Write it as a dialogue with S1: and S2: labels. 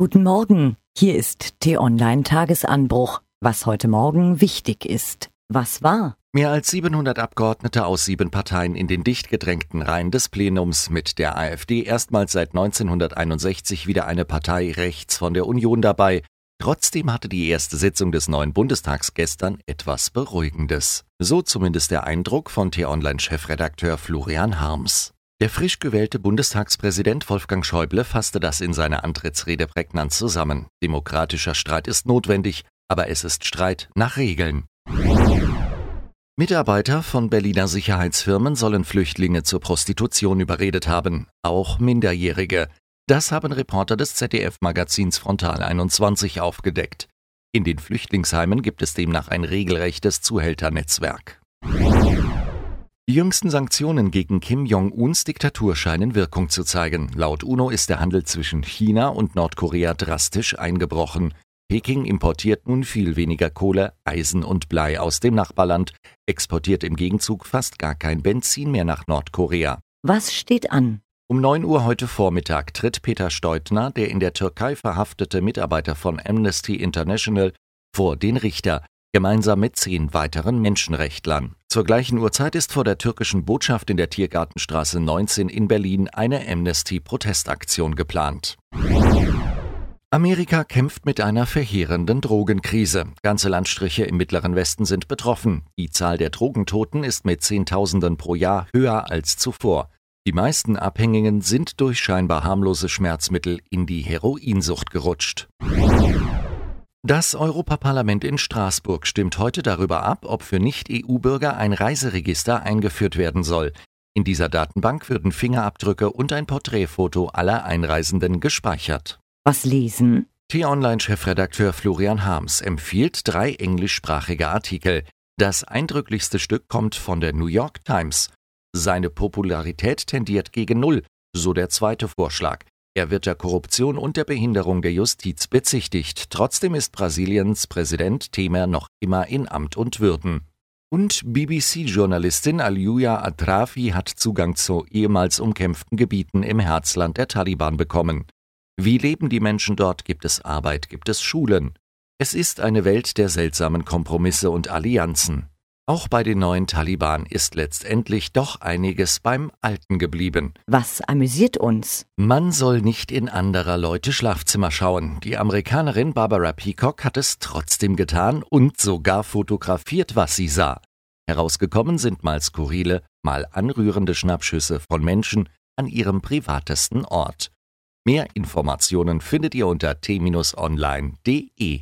S1: Guten Morgen, hier ist T-Online Tagesanbruch. Was heute Morgen wichtig ist. Was war?
S2: Mehr als 700 Abgeordnete aus sieben Parteien in den dicht gedrängten Reihen des Plenums mit der AfD erstmals seit 1961 wieder eine Partei rechts von der Union dabei. Trotzdem hatte die erste Sitzung des neuen Bundestags gestern etwas Beruhigendes. So zumindest der Eindruck von T-Online-Chefredakteur Florian Harms. Der frisch gewählte Bundestagspräsident Wolfgang Schäuble fasste das in seiner Antrittsrede prägnant zusammen. Demokratischer Streit ist notwendig, aber es ist Streit nach Regeln. Mitarbeiter von Berliner Sicherheitsfirmen sollen Flüchtlinge zur Prostitution überredet haben, auch Minderjährige. Das haben Reporter des ZDF-Magazins Frontal 21 aufgedeckt. In den Flüchtlingsheimen gibt es demnach ein regelrechtes Zuhälternetzwerk. Die jüngsten Sanktionen gegen Kim Jong-uns Diktatur scheinen Wirkung zu zeigen. Laut UNO ist der Handel zwischen China und Nordkorea drastisch eingebrochen. Peking importiert nun viel weniger Kohle, Eisen und Blei aus dem Nachbarland, exportiert im Gegenzug fast gar kein Benzin mehr nach Nordkorea.
S1: Was steht an?
S2: Um 9 Uhr heute Vormittag tritt Peter Steutner, der in der Türkei verhaftete Mitarbeiter von Amnesty International, vor den Richter gemeinsam mit zehn weiteren Menschenrechtlern. Zur gleichen Uhrzeit ist vor der türkischen Botschaft in der Tiergartenstraße 19 in Berlin eine Amnesty-Protestaktion geplant. Amerika kämpft mit einer verheerenden Drogenkrise. Ganze Landstriche im mittleren Westen sind betroffen. Die Zahl der Drogentoten ist mit Zehntausenden pro Jahr höher als zuvor. Die meisten Abhängigen sind durch scheinbar harmlose Schmerzmittel in die Heroinsucht gerutscht. Das Europaparlament in Straßburg stimmt heute darüber ab, ob für Nicht-EU-Bürger ein Reiseregister eingeführt werden soll. In dieser Datenbank würden Fingerabdrücke und ein Porträtfoto aller Einreisenden gespeichert.
S1: Was lesen?
S2: T-Online-Chefredakteur Florian Harms empfiehlt drei englischsprachige Artikel. Das eindrücklichste Stück kommt von der New York Times. Seine Popularität tendiert gegen Null, so der zweite Vorschlag. Er wird der Korruption und der Behinderung der Justiz bezichtigt. Trotzdem ist Brasiliens Präsident Temer noch immer in Amt und Würden. Und BBC-Journalistin Aliuya Atrafi hat Zugang zu ehemals umkämpften Gebieten im Herzland der Taliban bekommen. Wie leben die Menschen dort? Gibt es Arbeit? Gibt es Schulen? Es ist eine Welt der seltsamen Kompromisse und Allianzen. Auch bei den neuen Taliban ist letztendlich doch einiges beim Alten geblieben.
S1: Was amüsiert uns?
S2: Man soll nicht in anderer Leute Schlafzimmer schauen. Die Amerikanerin Barbara Peacock hat es trotzdem getan und sogar fotografiert, was sie sah. Herausgekommen sind mal skurrile, mal anrührende Schnappschüsse von Menschen an ihrem privatesten Ort. Mehr Informationen findet ihr unter t-online.de.